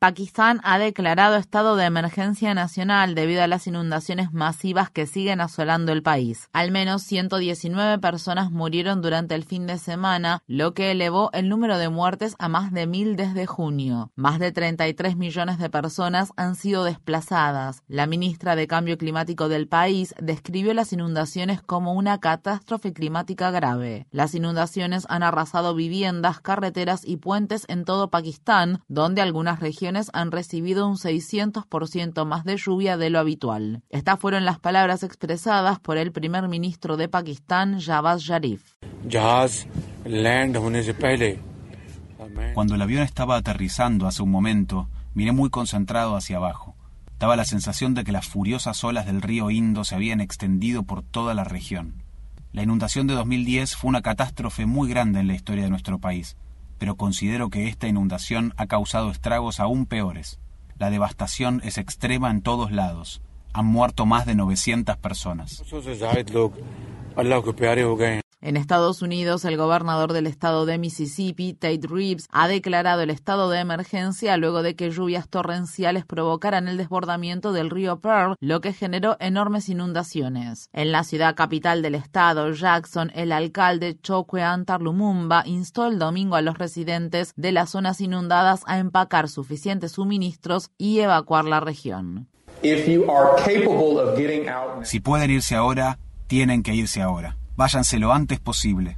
Pakistán ha declarado estado de emergencia nacional debido a las inundaciones masivas que siguen asolando el país. Al menos 119 personas murieron durante el fin de semana, lo que elevó el número de muertes a más de mil desde junio. Más de 33 millones de personas han sido desplazadas. La ministra de Cambio Climático del país describió las inundaciones como una catástrofe climática grave. Las inundaciones han arrasado viviendas, carreteras y puentes en todo Pakistán, donde algunas regiones han recibido un 600% más de lluvia de lo habitual. Estas fueron las palabras expresadas por el primer ministro de Pakistán, Jawad Sharif. Cuando el avión estaba aterrizando hace un momento, miré muy concentrado hacia abajo. Daba la sensación de que las furiosas olas del río Indo se habían extendido por toda la región. La inundación de 2010 fue una catástrofe muy grande en la historia de nuestro país pero considero que esta inundación ha causado estragos aún peores. La devastación es extrema en todos lados. Han muerto más de 900 personas. En Estados Unidos, el gobernador del estado de Mississippi, Tate Reeves, ha declarado el estado de emergencia luego de que lluvias torrenciales provocaran el desbordamiento del río Pearl, lo que generó enormes inundaciones. En la ciudad capital del estado, Jackson, el alcalde Chokwe Antar Lumumba instó el domingo a los residentes de las zonas inundadas a empacar suficientes suministros y evacuar la región. Si pueden irse ahora, tienen que irse ahora. Váyanse lo antes posible.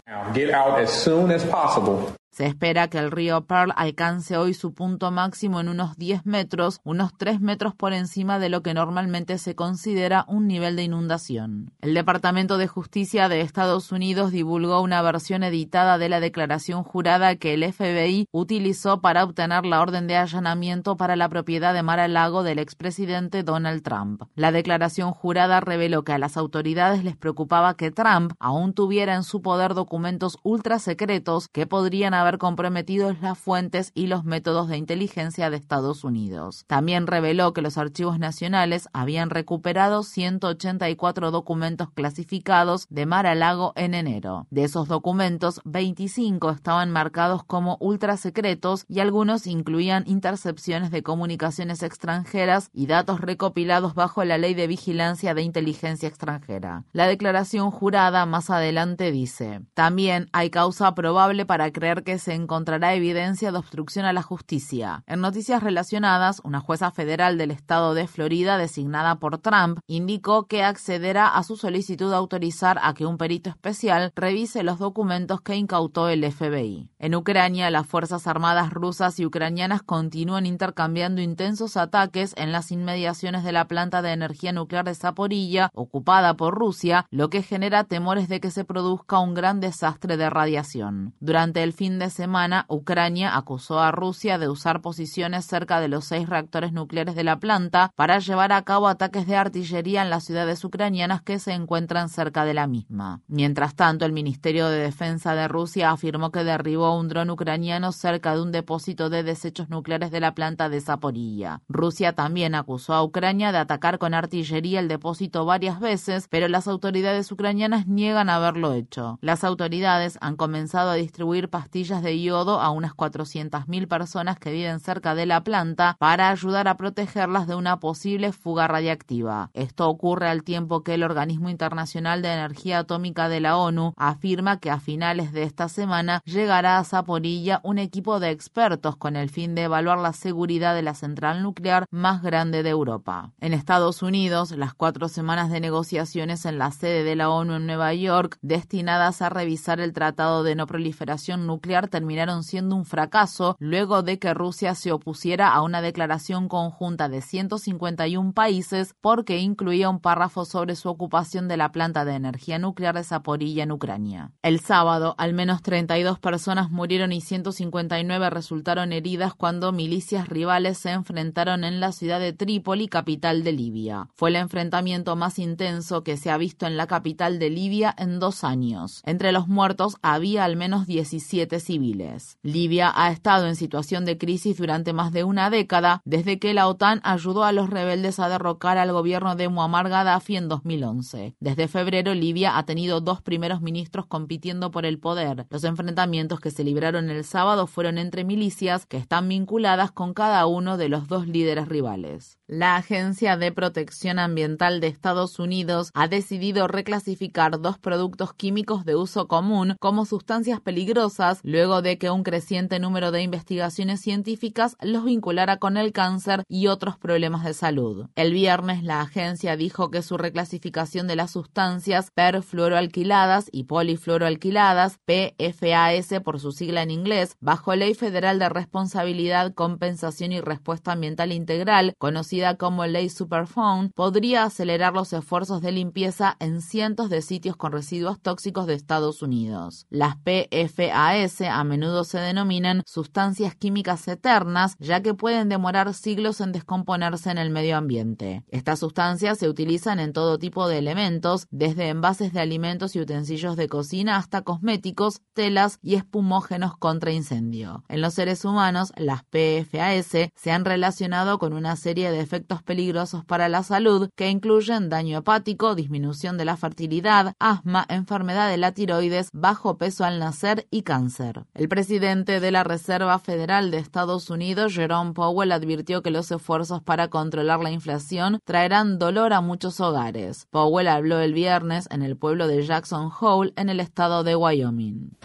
Se espera que el río Pearl alcance hoy su punto máximo en unos 10 metros, unos 3 metros por encima de lo que normalmente se considera un nivel de inundación. El Departamento de Justicia de Estados Unidos divulgó una versión editada de la declaración jurada que el FBI utilizó para obtener la orden de allanamiento para la propiedad de Mar-a-Lago del expresidente Donald Trump. La declaración jurada reveló que a las autoridades les preocupaba que Trump aún tuviera en su poder documentos ultra secretos que podrían haber comprometido las fuentes y los métodos de inteligencia de Estados Unidos. También reveló que los archivos nacionales habían recuperado 184 documentos clasificados de Mar a Lago en enero. De esos documentos, 25 estaban marcados como ultrasecretos y algunos incluían intercepciones de comunicaciones extranjeras y datos recopilados bajo la Ley de Vigilancia de Inteligencia Extranjera. La declaración jurada más adelante dice, también hay causa probable para creer que se encontrará evidencia de obstrucción a la justicia. En noticias relacionadas, una jueza federal del estado de Florida designada por Trump indicó que accederá a su solicitud de autorizar a que un perito especial revise los documentos que incautó el FBI. En Ucrania, las Fuerzas Armadas rusas y ucranianas continúan intercambiando intensos ataques en las inmediaciones de la planta de energía nuclear de Zaporilla, ocupada por Rusia, lo que genera temores de que se produzca un gran desastre de radiación. Durante el fin de semana, Ucrania acusó a Rusia de usar posiciones cerca de los seis reactores nucleares de la planta para llevar a cabo ataques de artillería en las ciudades ucranianas que se encuentran cerca de la misma. Mientras tanto, el Ministerio de Defensa de Rusia afirmó que derribó un dron ucraniano cerca de un depósito de desechos nucleares de la planta de Zaporilla. Rusia también acusó a Ucrania de atacar con artillería el depósito varias veces, pero las autoridades ucranianas niegan haberlo hecho. Las autoridades han comenzado a distribuir pastillas de yodo a unas 400.000 personas que viven cerca de la planta para ayudar a protegerlas de una posible fuga radiactiva. Esto ocurre al tiempo que el Organismo Internacional de Energía Atómica de la ONU afirma que a finales de esta semana llegará a Zaporilla un equipo de expertos con el fin de evaluar la seguridad de la central nuclear más grande de Europa. En Estados Unidos, las cuatro semanas de negociaciones en la sede de la ONU en Nueva York, destinadas a revisar el Tratado de No Proliferación Nuclear terminaron siendo un fracaso luego de que Rusia se opusiera a una declaración conjunta de 151 países porque incluía un párrafo sobre su ocupación de la planta de energía nuclear de Zaporilla en Ucrania. El sábado, al menos 32 personas murieron y 159 resultaron heridas cuando milicias rivales se enfrentaron en la ciudad de Trípoli, capital de Libia. Fue el enfrentamiento más intenso que se ha visto en la capital de Libia en dos años. Entre los muertos había al menos 17 civiles. Libia ha estado en situación de crisis durante más de una década desde que la OTAN ayudó a los rebeldes a derrocar al gobierno de Muammar Gaddafi en 2011. Desde febrero, Libia ha tenido dos primeros ministros compitiendo por el poder. Los enfrentamientos que se libraron el sábado fueron entre milicias que están vinculadas con cada uno de los dos líderes rivales. La Agencia de Protección Ambiental de Estados Unidos ha decidido reclasificar dos productos químicos de uso común como sustancias peligrosas de que un creciente número de investigaciones científicas los vinculara con el cáncer y otros problemas de salud. El viernes la agencia dijo que su reclasificación de las sustancias perfluoroalquiladas y polifluoroalquiladas, PFAS por su sigla en inglés, bajo Ley Federal de Responsabilidad, Compensación y Respuesta Ambiental Integral, conocida como Ley Superphone, podría acelerar los esfuerzos de limpieza en cientos de sitios con residuos tóxicos de Estados Unidos. Las PFAS a menudo se denominan sustancias químicas eternas, ya que pueden demorar siglos en descomponerse en el medio ambiente. Estas sustancias se utilizan en todo tipo de elementos, desde envases de alimentos y utensilios de cocina hasta cosméticos, telas y espumógenos contra incendio. En los seres humanos, las PFAS se han relacionado con una serie de efectos peligrosos para la salud que incluyen daño hepático, disminución de la fertilidad, asma, enfermedad de la tiroides, bajo peso al nacer y cáncer. El presidente de la Reserva Federal de Estados Unidos, Jerome Powell, advirtió que los esfuerzos para controlar la inflación traerán dolor a muchos hogares. Powell habló el viernes en el pueblo de Jackson Hole, en el estado de Wyoming.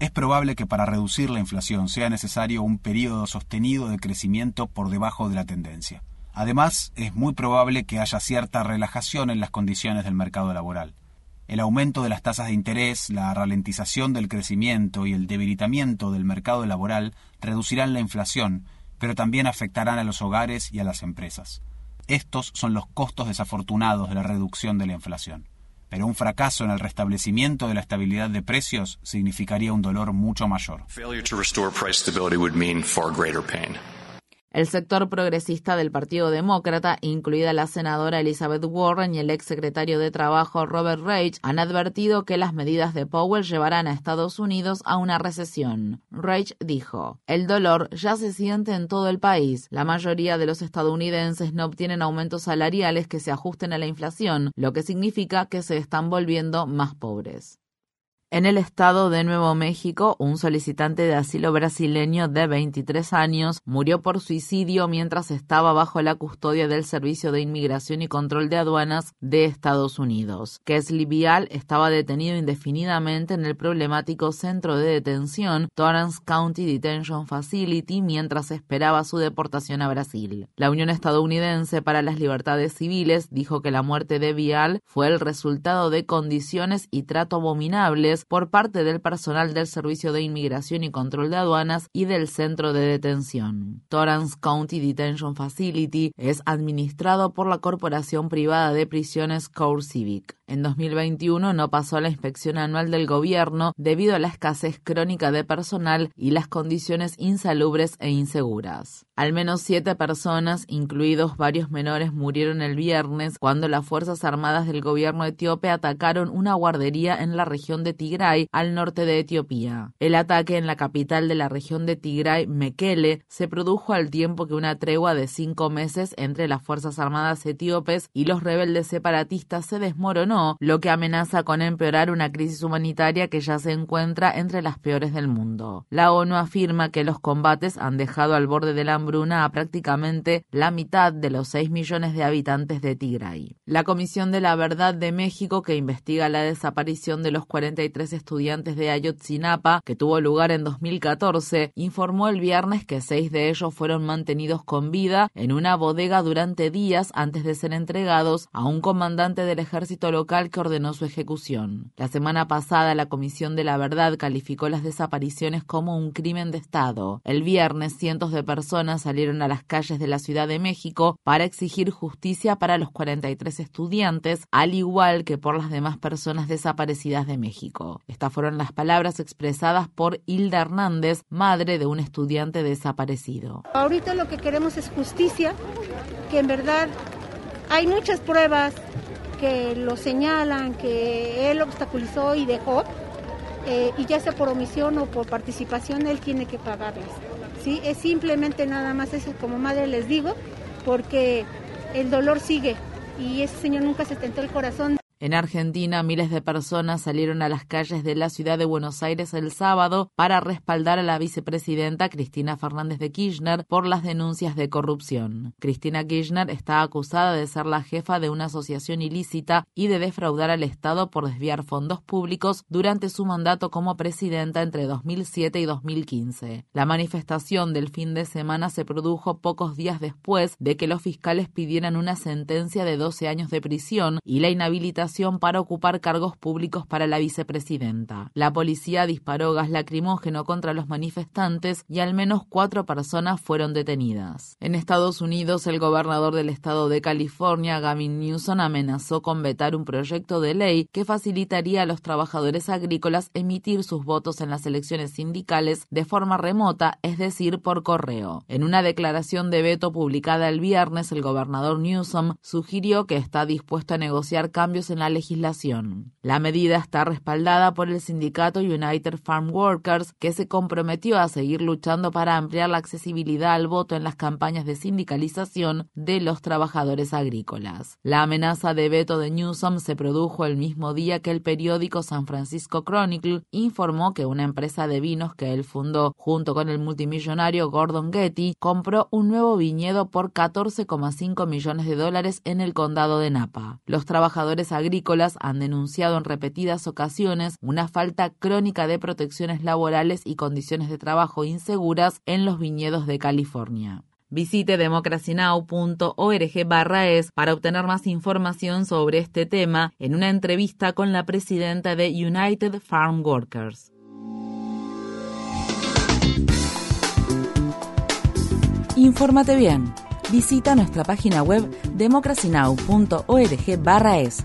Es probable que para reducir la inflación sea necesario un periodo sostenido de crecimiento por debajo de la tendencia. Además, es muy probable que haya cierta relajación en las condiciones del mercado laboral. El aumento de las tasas de interés, la ralentización del crecimiento y el debilitamiento del mercado laboral reducirán la inflación, pero también afectarán a los hogares y a las empresas. Estos son los costos desafortunados de la reducción de la inflación pero un fracaso en el restablecimiento de la estabilidad de precios significaría un dolor mucho mayor. El sector progresista del Partido Demócrata, incluida la senadora Elizabeth Warren y el ex secretario de Trabajo Robert Reich, han advertido que las medidas de Powell llevarán a Estados Unidos a una recesión. Reich dijo, el dolor ya se siente en todo el país. La mayoría de los estadounidenses no obtienen aumentos salariales que se ajusten a la inflación, lo que significa que se están volviendo más pobres. En el estado de Nuevo México, un solicitante de asilo brasileño de 23 años murió por suicidio mientras estaba bajo la custodia del Servicio de Inmigración y Control de Aduanas de Estados Unidos. Kesley Vial estaba detenido indefinidamente en el problemático centro de detención Torrance County Detention Facility mientras esperaba su deportación a Brasil. La Unión Estadounidense para las Libertades Civiles dijo que la muerte de Vial fue el resultado de condiciones y trato abominables por parte del personal del Servicio de Inmigración y Control de Aduanas y del Centro de Detención. Torrance County Detention Facility es administrado por la Corporación Privada de Prisiones Core Civic. En 2021 no pasó la inspección anual del gobierno debido a la escasez crónica de personal y las condiciones insalubres e inseguras. Al menos siete personas, incluidos varios menores, murieron el viernes cuando las Fuerzas Armadas del gobierno etíope atacaron una guardería en la región de Tigray, al norte de Etiopía. El ataque en la capital de la región de Tigray, Mekele, se produjo al tiempo que una tregua de cinco meses entre las Fuerzas Armadas etíopes y los rebeldes separatistas se desmoronó, lo que amenaza con empeorar una crisis humanitaria que ya se encuentra entre las peores del mundo. La ONU afirma que los combates han dejado al borde de la Bruna a prácticamente la mitad de los 6 millones de habitantes de Tigray. La Comisión de la Verdad de México, que investiga la desaparición de los 43 estudiantes de Ayotzinapa, que tuvo lugar en 2014, informó el viernes que seis de ellos fueron mantenidos con vida en una bodega durante días antes de ser entregados a un comandante del ejército local local que ordenó su ejecución. La semana pasada, la Comisión de la Verdad calificó las desapariciones como un crimen de Estado. El viernes, cientos de personas salieron a las calles de la Ciudad de México para exigir justicia para los 43 estudiantes, al igual que por las demás personas desaparecidas de México. Estas fueron las palabras expresadas por Hilda Hernández, madre de un estudiante desaparecido. Ahorita lo que queremos es justicia, que en verdad hay muchas pruebas que lo señalan, que él obstaculizó y dejó, eh, y ya sea por omisión o por participación, él tiene que pagarlas. ¿sí? Es simplemente nada más eso, como madre les digo, porque el dolor sigue y ese señor nunca se tentó el corazón. En Argentina, miles de personas salieron a las calles de la ciudad de Buenos Aires el sábado para respaldar a la vicepresidenta Cristina Fernández de Kirchner por las denuncias de corrupción. Cristina Kirchner está acusada de ser la jefa de una asociación ilícita y de defraudar al Estado por desviar fondos públicos durante su mandato como presidenta entre 2007 y 2015. La manifestación del fin de semana se produjo pocos días después de que los fiscales pidieran una sentencia de 12 años de prisión y la inhabilitación para ocupar cargos públicos para la vicepresidenta. La policía disparó gas lacrimógeno contra los manifestantes y al menos cuatro personas fueron detenidas. En Estados Unidos, el gobernador del estado de California, Gavin Newsom, amenazó con vetar un proyecto de ley que facilitaría a los trabajadores agrícolas emitir sus votos en las elecciones sindicales de forma remota, es decir, por correo. En una declaración de veto publicada el viernes, el gobernador Newsom sugirió que está dispuesto a negociar cambios en la legislación. La medida está respaldada por el sindicato United Farm Workers, que se comprometió a seguir luchando para ampliar la accesibilidad al voto en las campañas de sindicalización de los trabajadores agrícolas. La amenaza de veto de Newsom se produjo el mismo día que el periódico San Francisco Chronicle informó que una empresa de vinos que él fundó junto con el multimillonario Gordon Getty compró un nuevo viñedo por 14,5 millones de dólares en el condado de Napa. Los trabajadores agrícolas agrícolas han denunciado en repetidas ocasiones una falta crónica de protecciones laborales y condiciones de trabajo inseguras en los viñedos de California. Visite democracynow.org barra es para obtener más información sobre este tema en una entrevista con la presidenta de United Farm Workers. Infórmate bien. Visita nuestra página web democracynow.org barra es.